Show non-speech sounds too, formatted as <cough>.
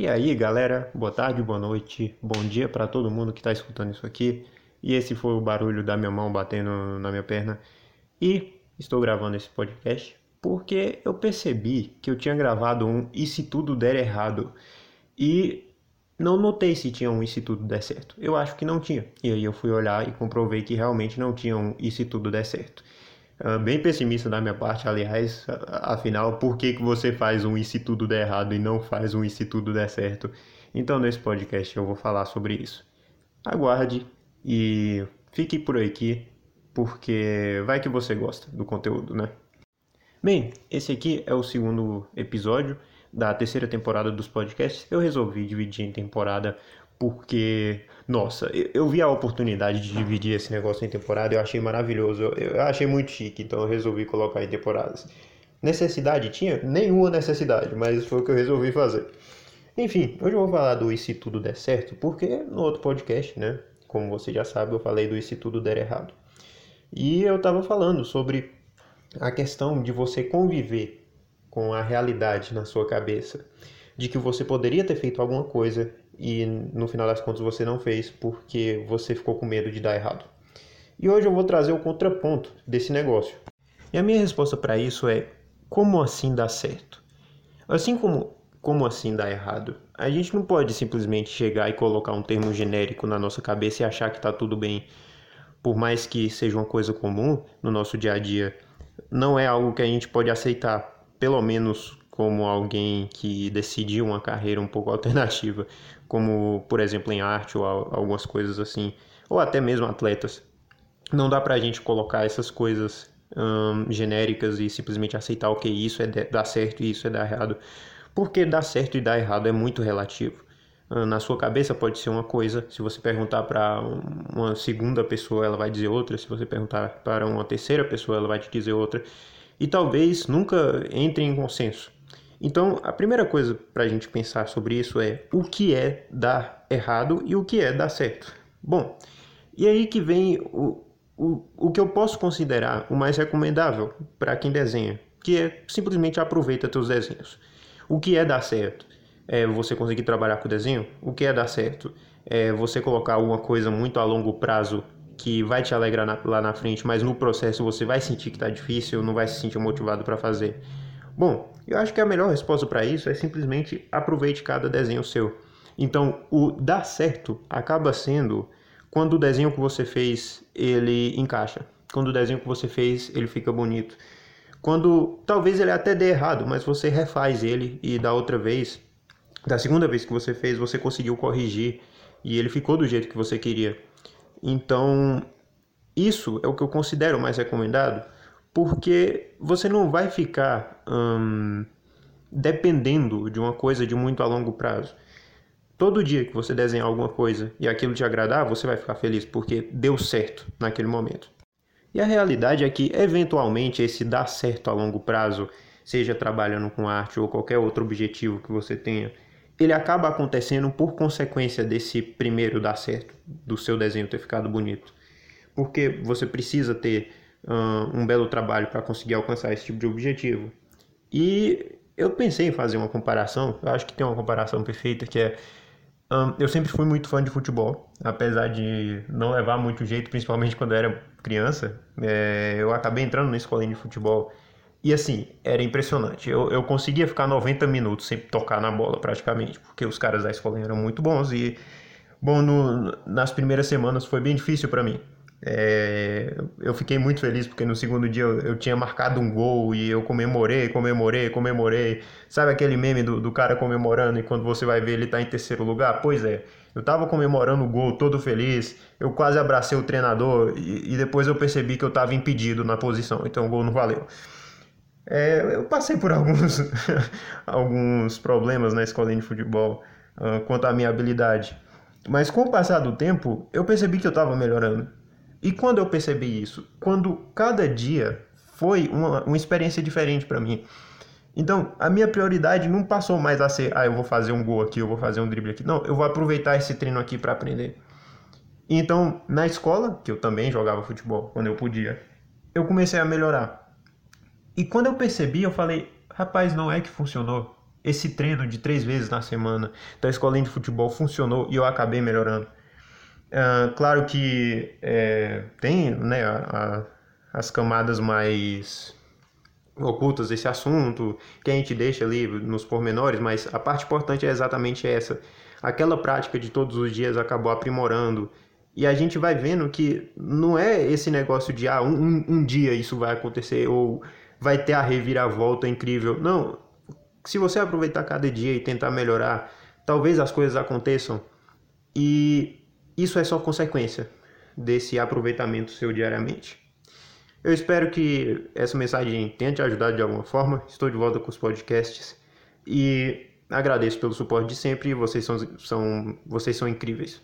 E aí, galera, boa tarde, boa noite, bom dia para todo mundo que está escutando isso aqui. E esse foi o barulho da minha mão batendo na minha perna. E estou gravando esse podcast porque eu percebi que eu tinha gravado um E se tudo der errado. E não notei se tinha um E se tudo der certo. Eu acho que não tinha. E aí eu fui olhar e comprovei que realmente não tinha um E se tudo der certo. Uh, bem pessimista da minha parte, aliás, afinal, por que, que você faz um e se tudo der errado e não faz um e se tudo der certo? Então, nesse podcast eu vou falar sobre isso. Aguarde e fique por aqui, porque vai que você gosta do conteúdo, né? Bem, esse aqui é o segundo episódio da terceira temporada dos podcasts. Eu resolvi dividir em temporada porque, nossa, eu, vi a oportunidade de dividir esse negócio em temporada, eu achei maravilhoso, eu, achei muito chique, então eu resolvi colocar em temporadas. Necessidade tinha? Nenhuma necessidade, mas foi o que eu resolvi fazer. Enfim, hoje eu vou falar do E se tudo der certo, porque no outro podcast, né, como você já sabe, eu falei do E se tudo der errado. E eu tava falando sobre a questão de você conviver com a realidade na sua cabeça, de que você poderia ter feito alguma coisa e no final das contas você não fez porque você ficou com medo de dar errado. E hoje eu vou trazer o contraponto desse negócio. E a minha resposta para isso é: como assim dar certo? Assim como como assim dar errado? A gente não pode simplesmente chegar e colocar um termo genérico na nossa cabeça e achar que está tudo bem, por mais que seja uma coisa comum no nosso dia a dia. Não é algo que a gente pode aceitar, pelo menos como alguém que decidiu uma carreira um pouco <laughs> alternativa, como por exemplo em arte ou algumas coisas assim, ou até mesmo atletas. Não dá pra gente colocar essas coisas hum, genéricas e simplesmente aceitar o okay, que isso é dar certo e isso é dar errado, porque dar certo e dar errado é muito relativo. Hum, na sua cabeça pode ser uma coisa, se você perguntar para uma segunda pessoa, ela vai dizer outra, se você perguntar para uma terceira pessoa, ela vai te dizer outra, e talvez nunca entre em consenso. Então, a primeira coisa para a gente pensar sobre isso é o que é dar errado e o que é dar certo. Bom, e aí que vem o, o, o que eu posso considerar o mais recomendável para quem desenha, que é simplesmente aproveita teus desenhos. O que é dar certo? É você conseguir trabalhar com o desenho? O que é dar certo? É você colocar alguma coisa muito a longo prazo que vai te alegrar na, lá na frente, mas no processo você vai sentir que está difícil, não vai se sentir motivado para fazer. Bom, eu acho que a melhor resposta para isso é simplesmente aproveite cada desenho seu. Então, o dar certo acaba sendo quando o desenho que você fez ele encaixa, quando o desenho que você fez ele fica bonito, quando talvez ele até dê errado, mas você refaz ele e da outra vez, da segunda vez que você fez, você conseguiu corrigir e ele ficou do jeito que você queria. Então, isso é o que eu considero mais recomendado porque você não vai ficar hum, dependendo de uma coisa de muito a longo prazo. Todo dia que você desenhar alguma coisa e aquilo te agradar, você vai ficar feliz porque deu certo naquele momento. E a realidade é que, eventualmente, esse dar certo a longo prazo, seja trabalhando com arte ou qualquer outro objetivo que você tenha, ele acaba acontecendo por consequência desse primeiro dar certo, do seu desenho ter ficado bonito. Porque você precisa ter um belo trabalho para conseguir alcançar esse tipo de objetivo. E eu pensei em fazer uma comparação, eu acho que tem uma comparação perfeita que é um, eu sempre fui muito fã de futebol, apesar de não levar muito jeito, principalmente quando eu era criança. É, eu acabei entrando na escolinha de futebol e assim, era impressionante. Eu, eu conseguia ficar 90 minutos sem tocar na bola praticamente, porque os caras da escolinha eram muito bons e, bom, no, nas primeiras semanas foi bem difícil para mim. É, eu fiquei muito feliz porque no segundo dia eu, eu, tinha marcado um gol e eu comemorei, comemorei, comemorei. Sabe aquele meme do, do cara comemorando e quando você vai ver ele tá em terceiro lugar? Pois é, eu tava comemorando o gol todo feliz, eu quase abracei o treinador e, e depois eu percebi que eu tava impedido na posição, então o gol não valeu. É, eu passei por alguns, <laughs> alguns problemas na escolinha de futebol uh, quanto à minha habilidade. Mas com o passar do tempo, eu percebi que eu estava melhorando. E quando eu percebi isso? Quando cada dia foi uma, uma experiência diferente para mim. Então, a minha prioridade não passou mais a ser, ah, eu vou fazer um gol aqui, eu vou fazer um drible aqui. Não, eu vou aproveitar esse treino aqui para aprender. Então, na escola, que eu também jogava futebol quando eu podia, eu comecei a melhorar. E quando eu percebi, eu falei, rapaz, não é que funcionou. esse treino de três vezes na semana da escolinha de futebol funcionou e eu acabei melhorando. Uh, claro que é, tem né, a, a, as camadas mais ocultas desse assunto, que a gente deixa ali nos pormenores, mas a parte importante é exatamente essa. Aquela prática de todos os dias acabou aprimorando. E a gente vai vendo que não é esse negócio de ah, um, um dia isso vai acontecer ou vai ter a reviravolta incrível. Não. Se você aproveitar cada dia e tentar melhorar, talvez as coisas aconteçam. E isso é só consequência desse aproveitamento seu diariamente. Eu espero que essa mensagem tenha te ajudado de alguma forma. Estou de volta com os podcasts e agradeço pelo suporte de sempre. Vocês são, são, vocês são incríveis.